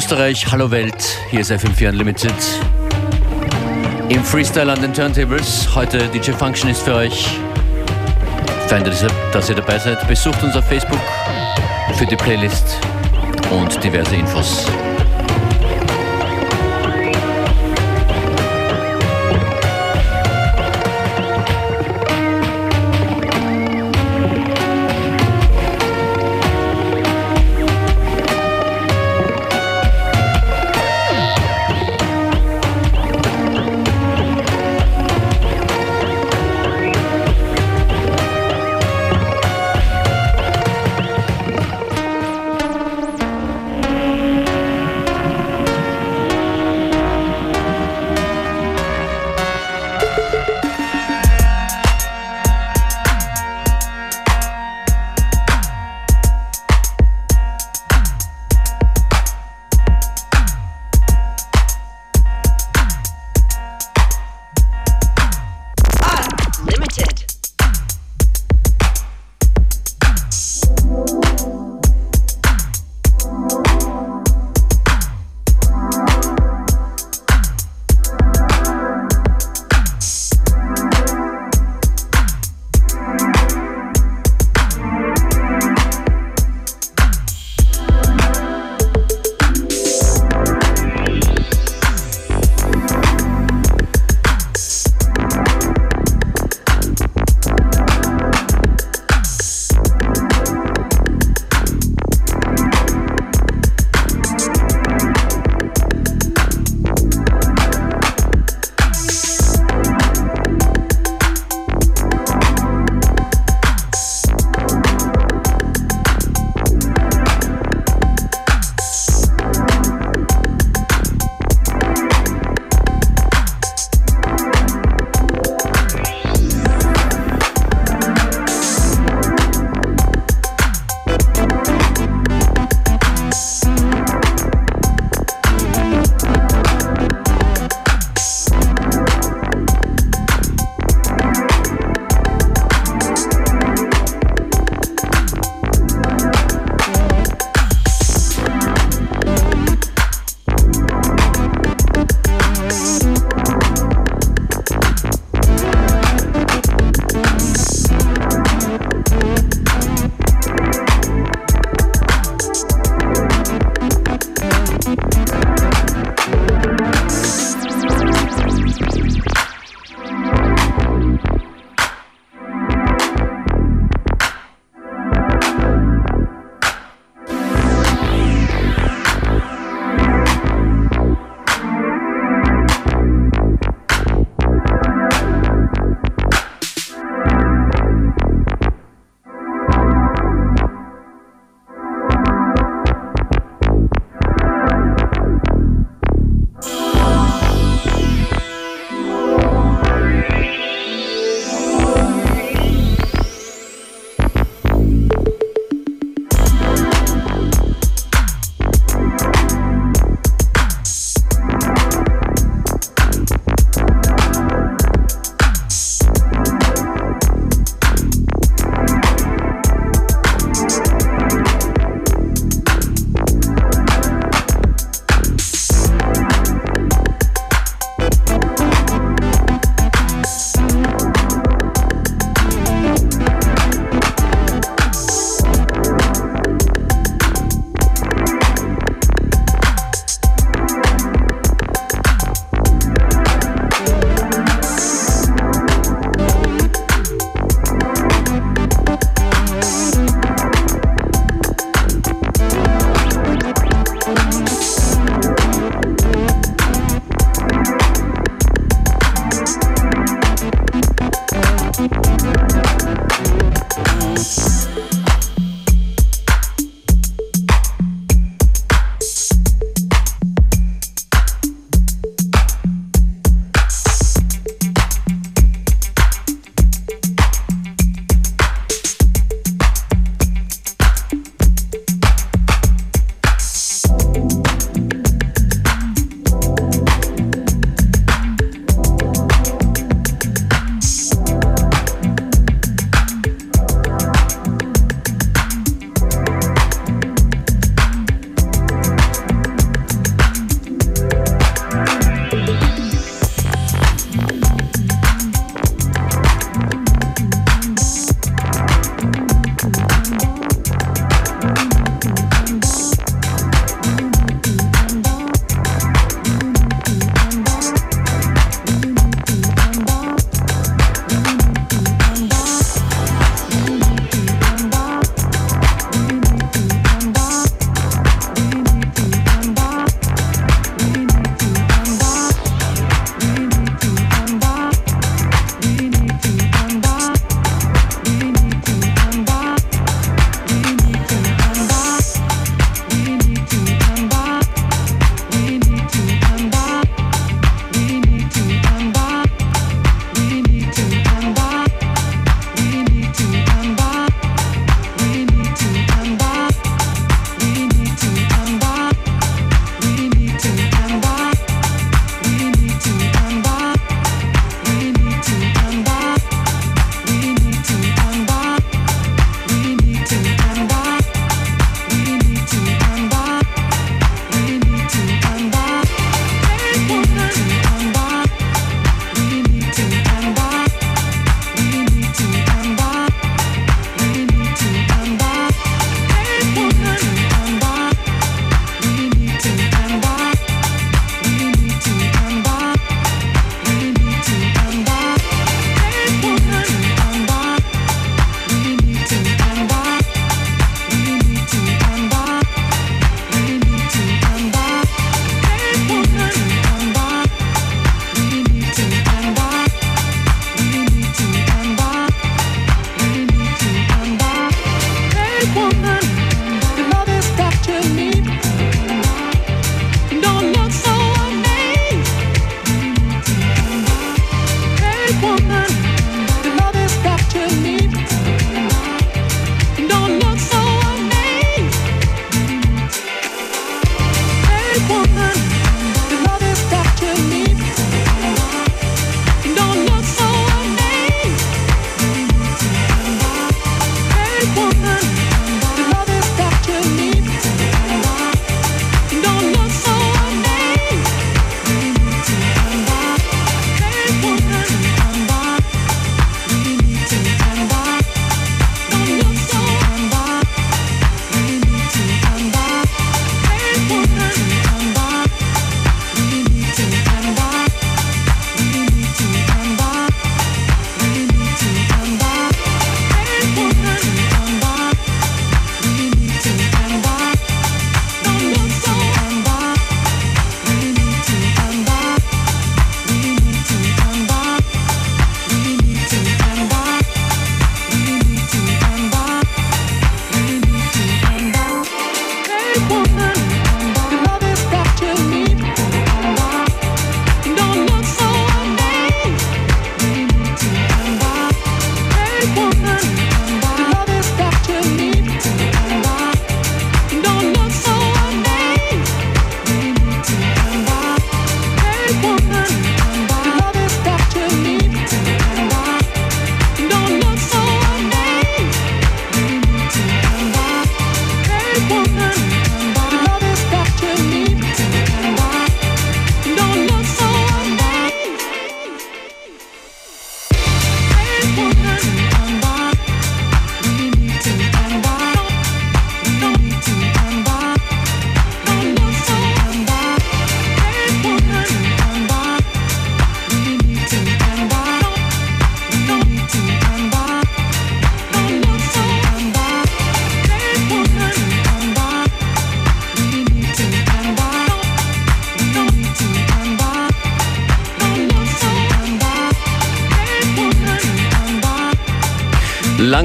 Österreich, hallo Welt, hier ist FM4 Unlimited. Im Freestyle an den Turntables, heute DJ Function ist für euch. Fein, dass ihr dabei seid. Besucht uns auf Facebook für die Playlist und diverse Infos.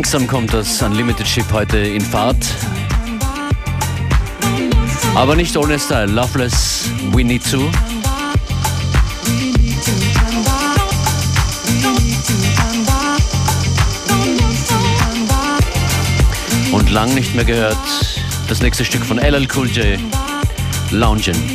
Langsam kommt das Unlimited Ship heute in Fahrt. Aber nicht ohne Style. Loveless, We Need To. Und lang nicht mehr gehört das nächste Stück von LL Cool J, Loungin'.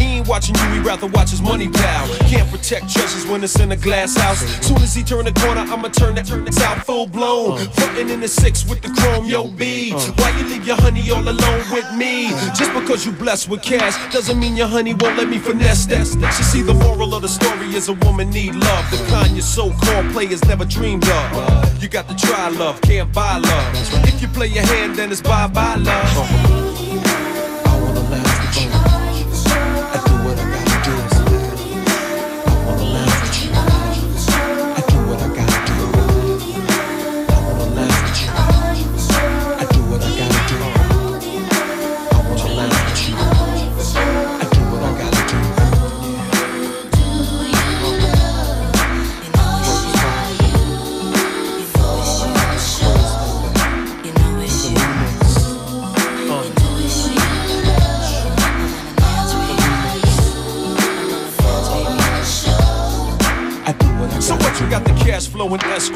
Ain't watching you, he rather watch his money pal. Can't protect treasures when it's in a glass house. Soon as he turn the corner, I'ma turn that turn out full blown. Frontin' in the six with the chrome, yo B. Why you leave your honey all alone with me? Just because you blessed with cash doesn't mean your honey won't let me finesse that. She see the moral of the story is a woman need love. The kind your so-called players never dreamed of. You got to try love, can't buy love. If you play your hand, then it's bye-bye love.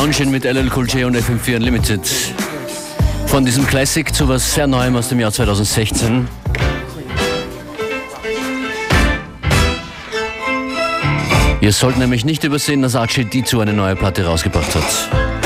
Loungen mit LL Cool J und FM4 Unlimited. Von diesem Classic zu was sehr Neuem aus dem Jahr 2016. Ihr sollt nämlich nicht übersehen, dass Archie Dizu eine neue Platte rausgebracht hat.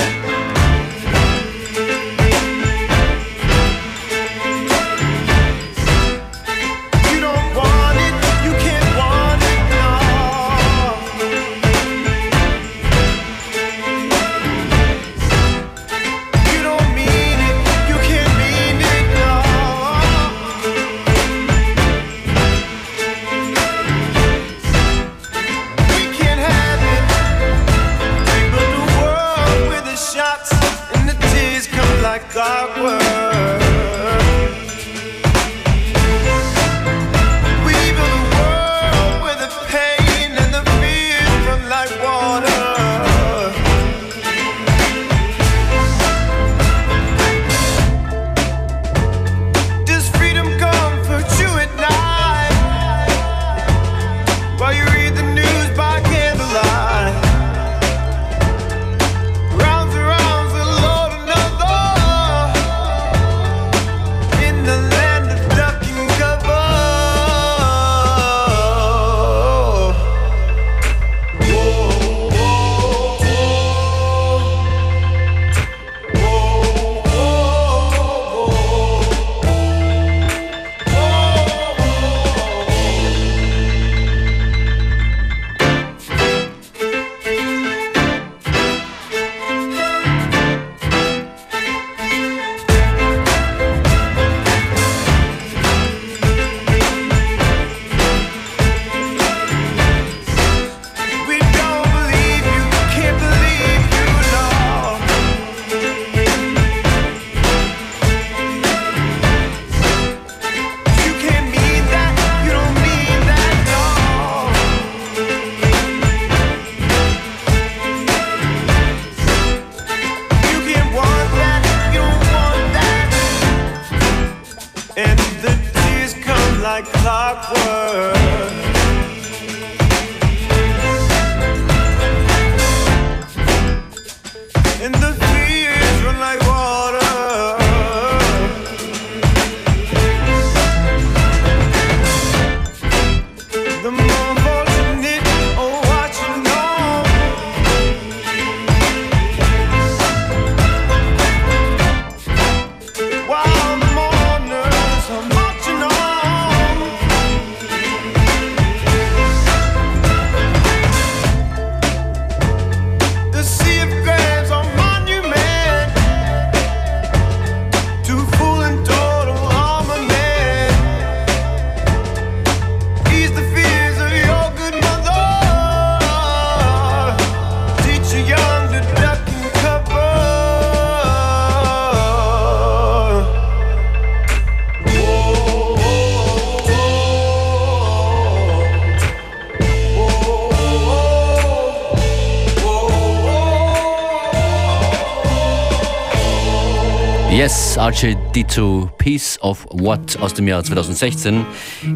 Archie Dito Piece of What aus dem Jahr 2016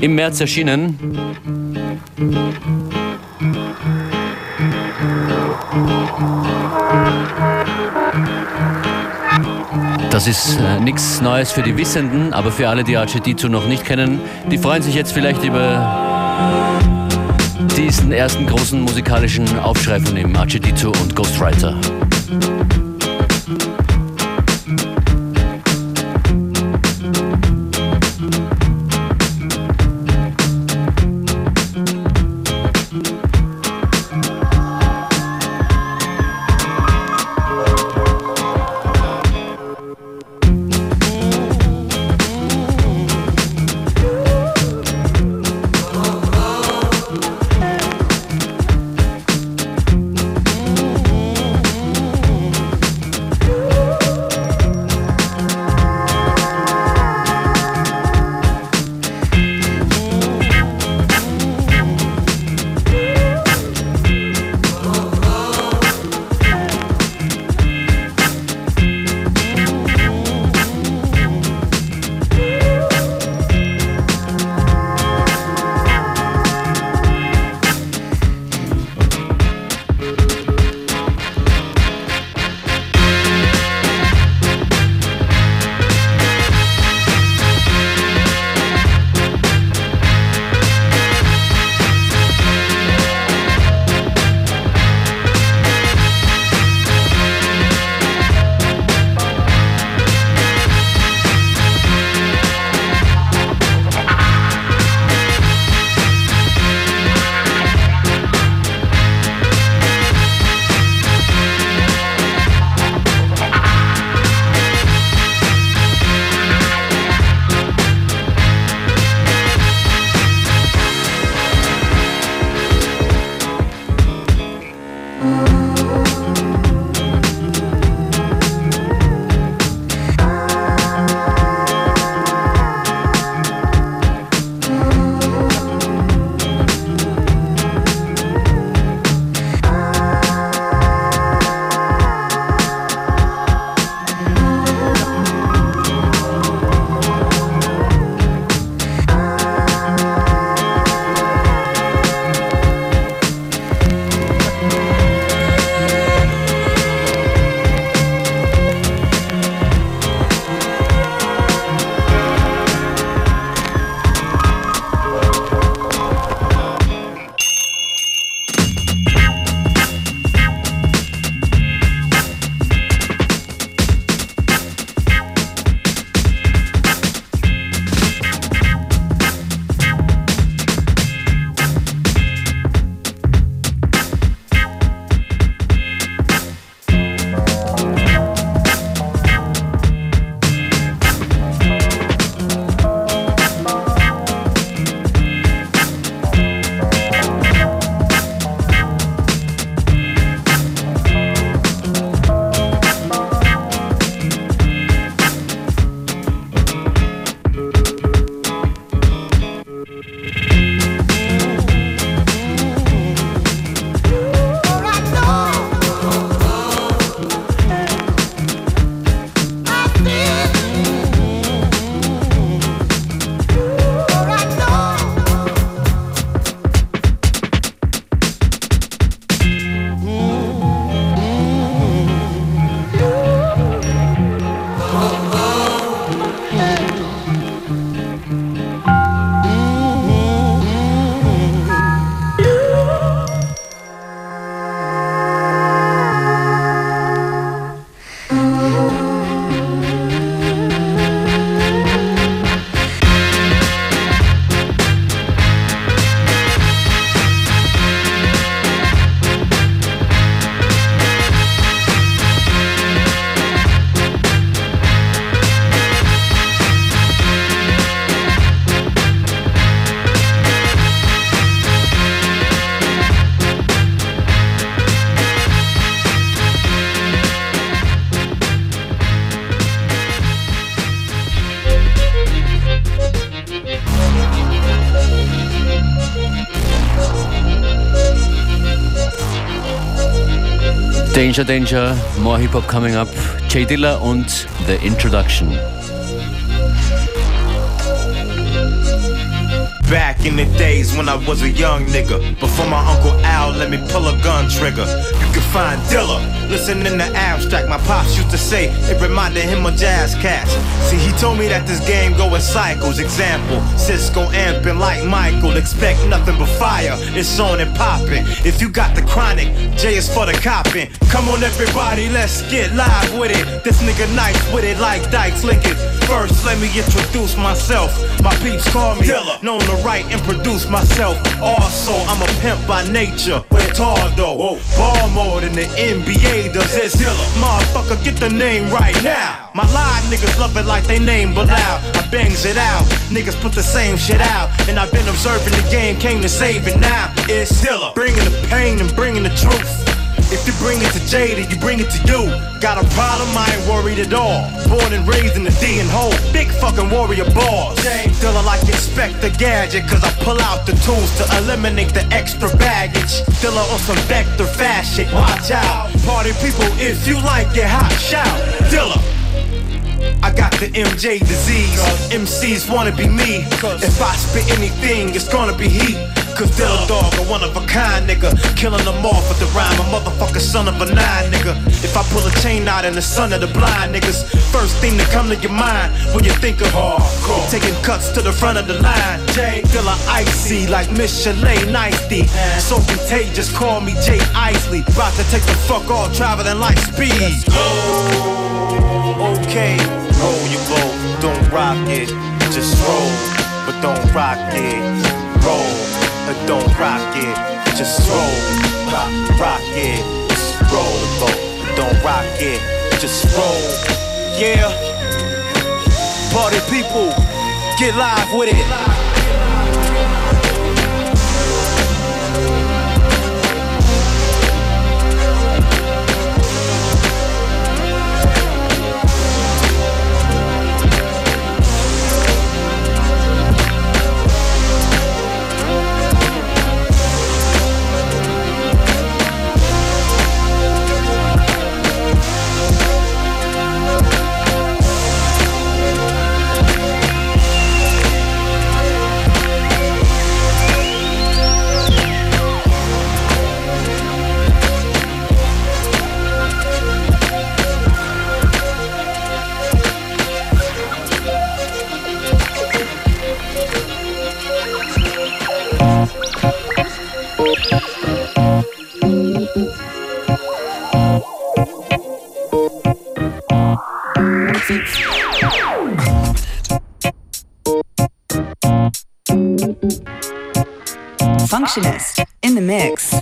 im März erschienen. Das ist äh, nichts Neues für die Wissenden, aber für alle, die Archidito noch nicht kennen, die freuen sich jetzt vielleicht über diesen ersten großen musikalischen Aufschrei von ihm, Archidito und Ghostwriter. Danger Danger, more hip hop coming up. J Dilla und The Introduction. Back in the days when I was a young nigga, before my uncle Al let me pull a gun trigger, you can find Dilla Listening to abstract, my pops used to say it reminded him of jazz cats. See, he told me that this game go in cycles. Example, Sisqó amping like Michael. Expect nothing but fire. It's on and popping. If you got the chronic, J is for the copping. Come on, everybody, let's get live with it. This nigga nice with it like Dykes Lincoln. First, let me introduce myself. My peeps call me Dilla. Known to write and produce myself. Also, I'm a pimp by nature. With tall though. Ball more than the NBA does. It's Dilla. Motherfucker, get the name right now. My live niggas love it like they name but loud. I bangs it out. Niggas put the same shit out. And I've been observing the game, came to save it now. It's Dilla. Bringing the pain and bringing the truth. If you bring it to Jada, you bring it to you. Got a problem, I ain't worried at all. Born and raised in the D and hole. Big fucking warrior boss. Still I like Inspector Gadget, cause I pull out the tools to eliminate the extra baggage. Still on some vector fashion. Watch out. Party people, if you like it, hot shout. Dilla. I got the MJ disease. MCs wanna be me. If I spit anything, it's gonna be heat. Cause Dilla Dog, a one of a kind nigga. Killing them off with the rhyme, a motherfucker son of a nine nigga. If I pull a chain out in the son of the blind niggas, first thing to come to your mind when you think of hardcore. Taking cuts to the front of the line. Dilla icy like Michelin Nicety. So contagious, call me Jay Isley. About to take the fuck off, traveling like speed. go Okay, roll your boat, don't rock it, just roll, but don't rock it, roll, but don't rock it, just roll, rock, rock it, just roll the boat, but don't rock it, just roll, yeah. Party people, get live with it. Functionist in the mix.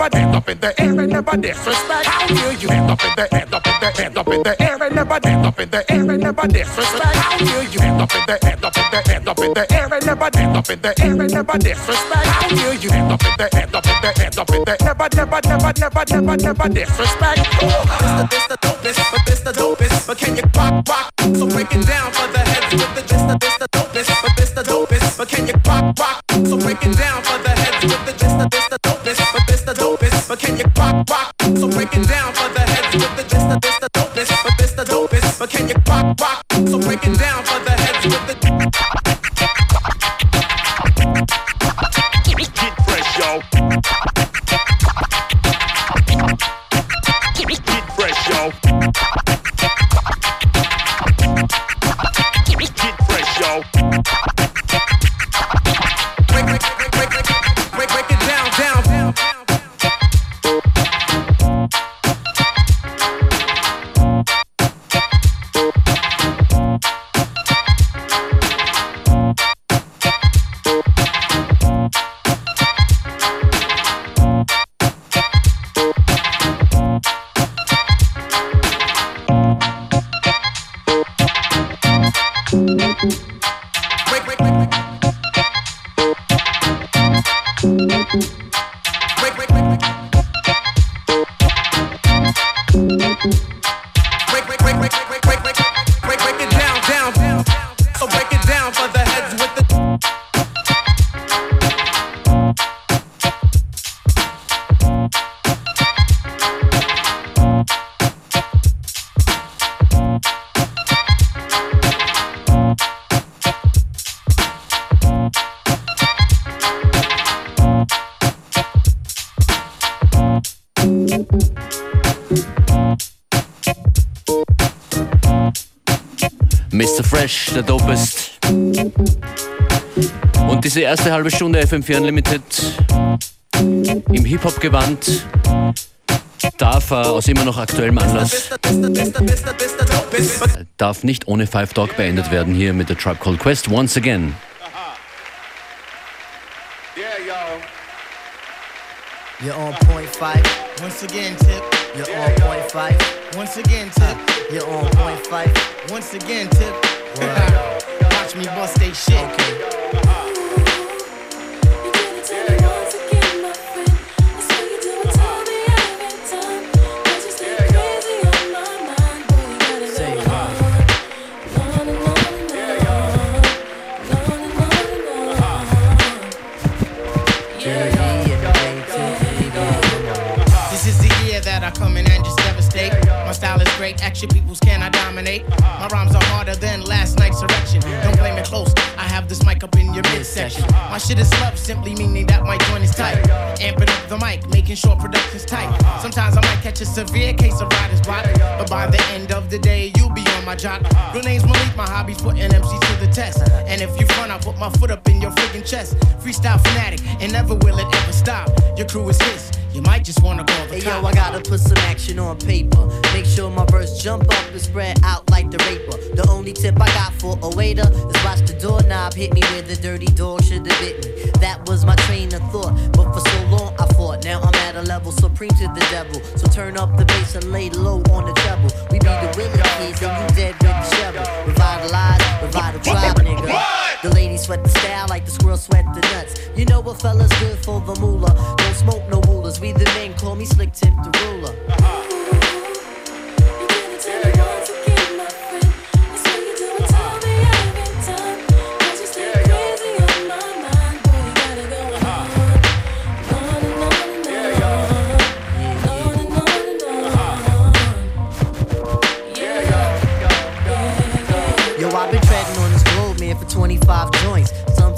Never hand up in the air and never disrespect. How dare you hand up in the hand up in the hand up in the air and never hand up in the air and never disrespect. How dare you hand up in the hand up in the hand up in the air and never hand up in the air and never disrespect. How dare you hand up in the hand up in the hand up in the never never never never never never disrespect. This the dopest, but this the dopest. But can you rock, rock? So break it down for the heads with the just the this dopest, but this the dopest. But can you rock, rock? So break it down for the heads with the this the this the dopest. Can you rock, rock? So break it down for the heads with the just the this the dopest, but this the dopest. But can you rock, rock? So break it down for erste halbe Stunde FM4 Unlimited im Hip-Hop-Gewand darf er aus immer noch aktuellem Anlass darf nicht ohne Five Dog beendet werden hier mit der Tribe Called Quest once again. You're on point five. Once again, tip. You're on point five. Once again, tip. You're on point five. Once again, tip. Watch me bust they shit. Okay. Great action peoples can I dominate. My rhymes are harder than last night's erection. Don't blame it close. I have this mic up in your midsection. My shit is love, simply meaning that my joint is tight. Amping up the mic, making sure production's tight. Sometimes I might catch a severe case of writer's block, but by the end of the day, you'll be on my jock. Real name's Malik, my hobby's putting MCs to the test. And if you front, I'll put my foot up in your freaking chest. Freestyle fanatic, and never will it ever stop. Your crew is his. You might just wanna call the hey, cop. yo, I gotta put some action on paper. Make sure my verse jump up and spread out like the raper. The only tip I got for a waiter is watch the doorknob hit me where the dirty dog should have bit me. That was my train of thought, but for so long I fought. Now I'm at a level supreme to the devil. So turn up the bass and lay low on the treble. We be the willing kids and you dead with the shovel. Revitalize, revital tribe, nigga. The ladies sweat the style like the squirrels sweat the nuts. You know what fella's good for the moolah. Don't smoke no rulers. We the men call me slick tip the ruler. Yo,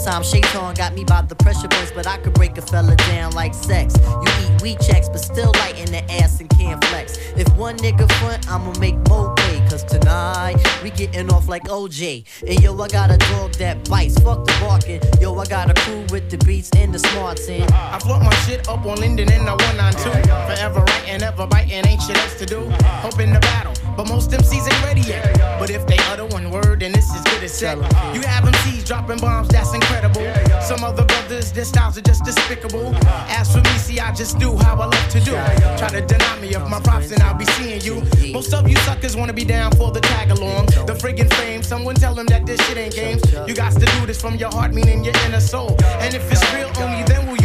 Sometimes Shaitan got me by the pressure points, but I could break a fella down like sex. You eat weed checks, but still light in the ass and can't flex. If one nigga front, I'ma make more pay. Cause tonight, we getting off like OJ. And yo, I got a dog that bites, fuck the barking. Yo, I got a crew with the beats and the smarts in. I float my shit up on Linden in the 192. Forever writing, ever biting, ain't shit else to do. Hoping to battle, but most MCs ain't ready yet. But if they utter one word, then this is good as set. You have MCs dropping bombs, that's incredible. Some other brothers, their styles are just despicable. As for me, see, I just do how I love to do. Try to deny me of my props, and I'll be seeing you. Most of you suckers wanna be down for the tag along. The friggin' fame, someone tell them that this shit ain't games. You got to do this from your heart, meaning your inner soul. And if it's real, only then will you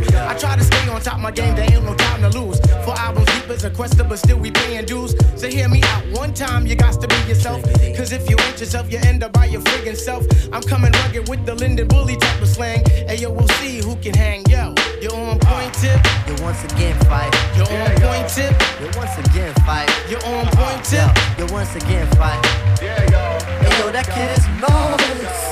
be on a roll. I try to stay on top of my game, there ain't no time to lose. For albums deep as a quester, but still we paying dues. So hear me out one time, you got to be yourself. Cause if you ain't yourself, you end up by your friggin' self. I'm coming rugged with the Linden Bully type of slang. Hey yo, we'll see who can hang. Yo, you're on point tip. You once again Phife. You're on point tip. You once again Phife. You're on point tip. You once again Phife. Yeah, yo. Hey yo, that kid is marvelous.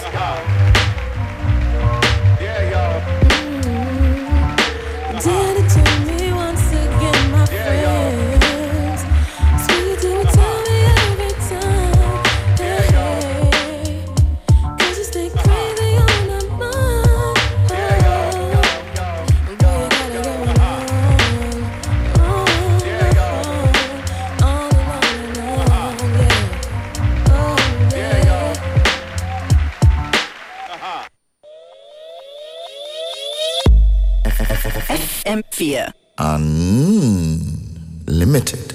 FM4. Unlimited.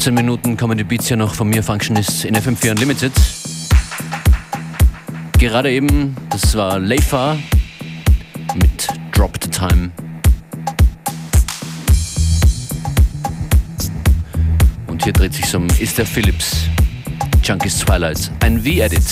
15 Minuten kommen die Beats hier noch von mir, Functionist in FM4 Unlimited. Gerade eben, das war Leifa mit Drop the Time. Und hier dreht sich um Esther Phillips, Junkies Twilight, ein V-Edit.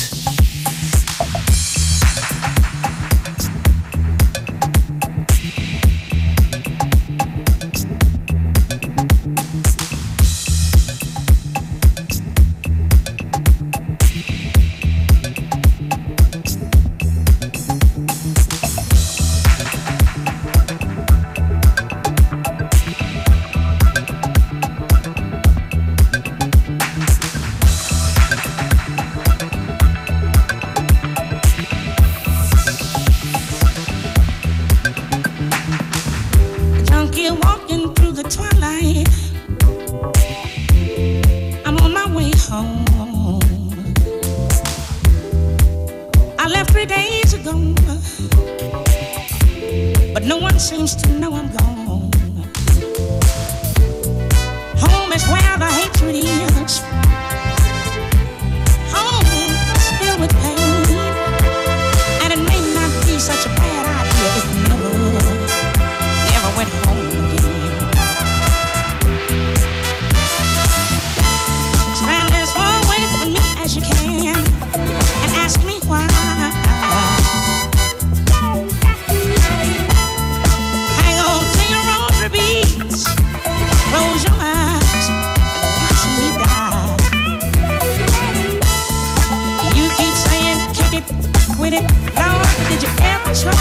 Did you ever try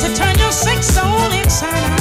to turn your sick soul inside out?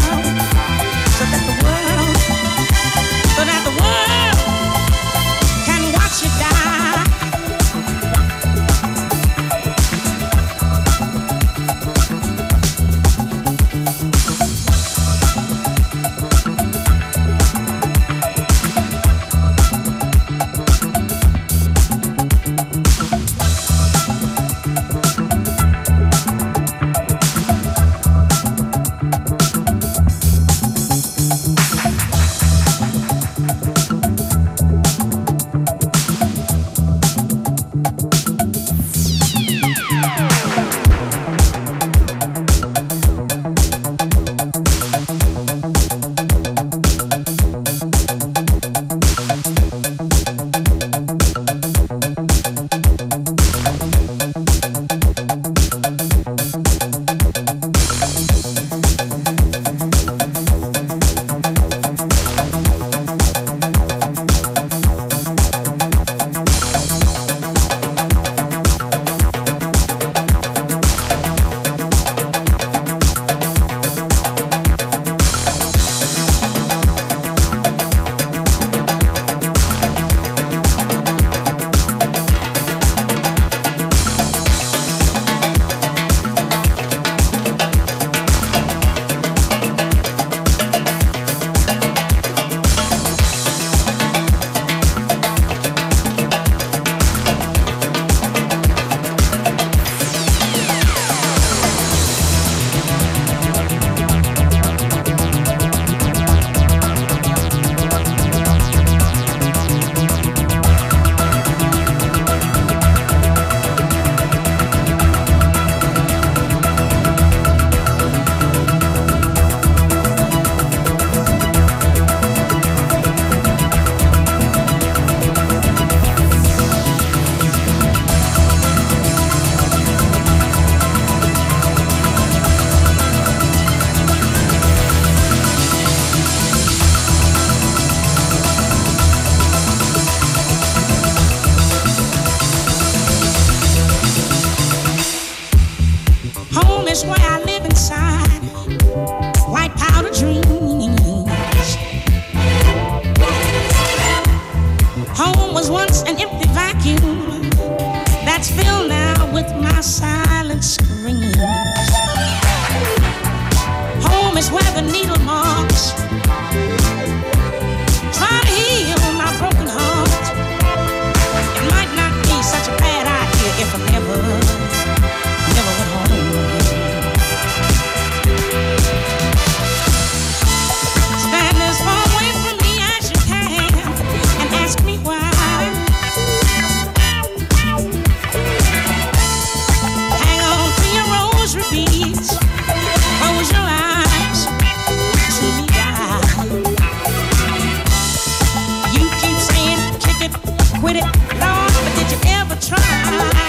quit it. Lord, but did you ever try?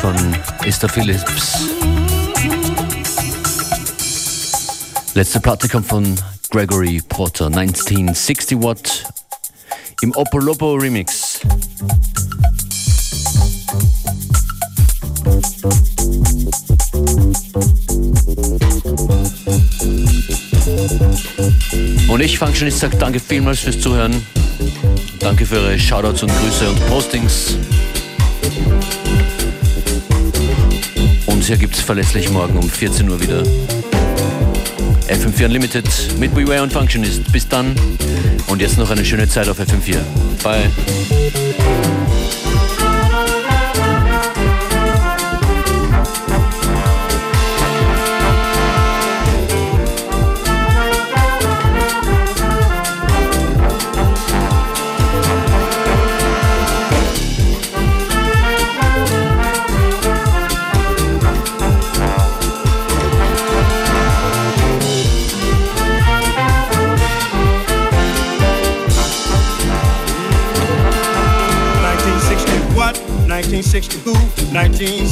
Von Esther Phillips. Letzte Platte kommt von Gregory Porter, 1960 Watt im Opolopo Remix. Und ich, Functionist, sage danke vielmals fürs Zuhören. Danke für eure Shoutouts und Grüße und Postings. Und hier gibt es verlässlich morgen um 14 Uhr wieder. FM4 Unlimited mit Beware und Functionist. Bis dann. Und jetzt noch eine schöne Zeit auf FM4. Bye.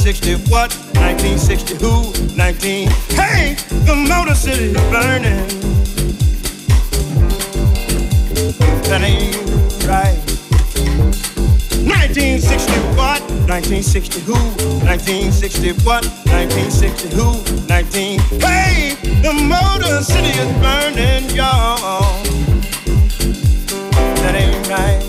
1960 what? 1960 who? 19. Hey, the Motor City burning. That ain't right. 1960 what? 1960 who? 1960 what? 1960 who? 19. Hey, the Motor City is burning, y'all. That ain't right.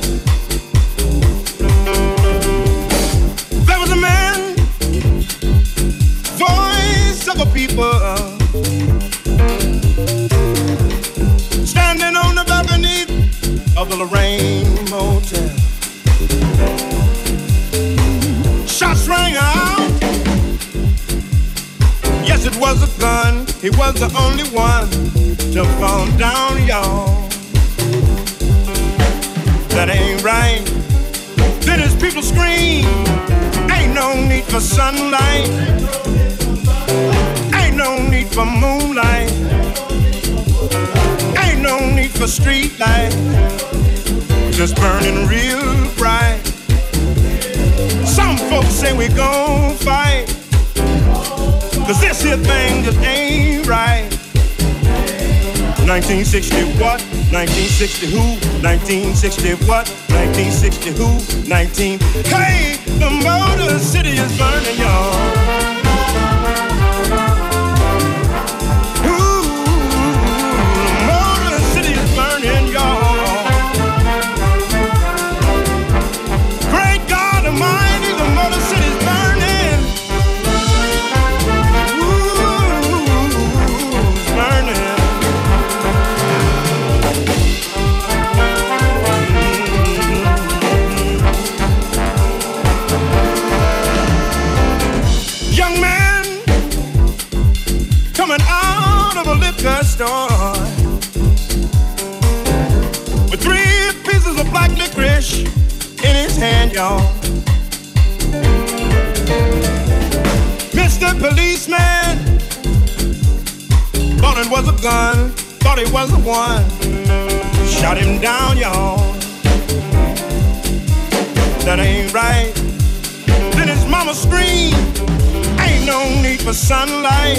Was a gun. He was the only one to fall down, y'all. That ain't right. Then his people scream. Ain't no need for sunlight. Ain't no need for moonlight. Ain't no need for street light. Just burning real bright. Some folks say we gon' fight. Cause this here thing just ain't right. 1960 what? 1960 who? 1960 what? 1960 who? 19. Hey, the Motor City is burning, y'all. Mr. Policeman thought it was a gun, thought it was the one. Shot him down, y'all. That ain't right. Then his mama screamed. Ain't no need for sunlight.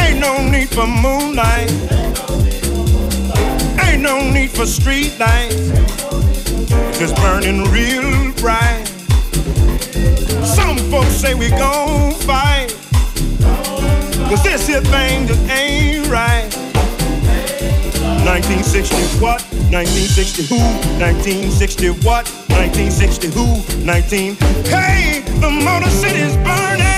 Ain't no need for moonlight. Ain't no need for street lights. Just burning real bright. Some folks say we gon' fight. Cause this here thing just ain't right. 1960 what? 1960 who? 1960 what? 1960 who? 19. Hey, the Motor City's burning.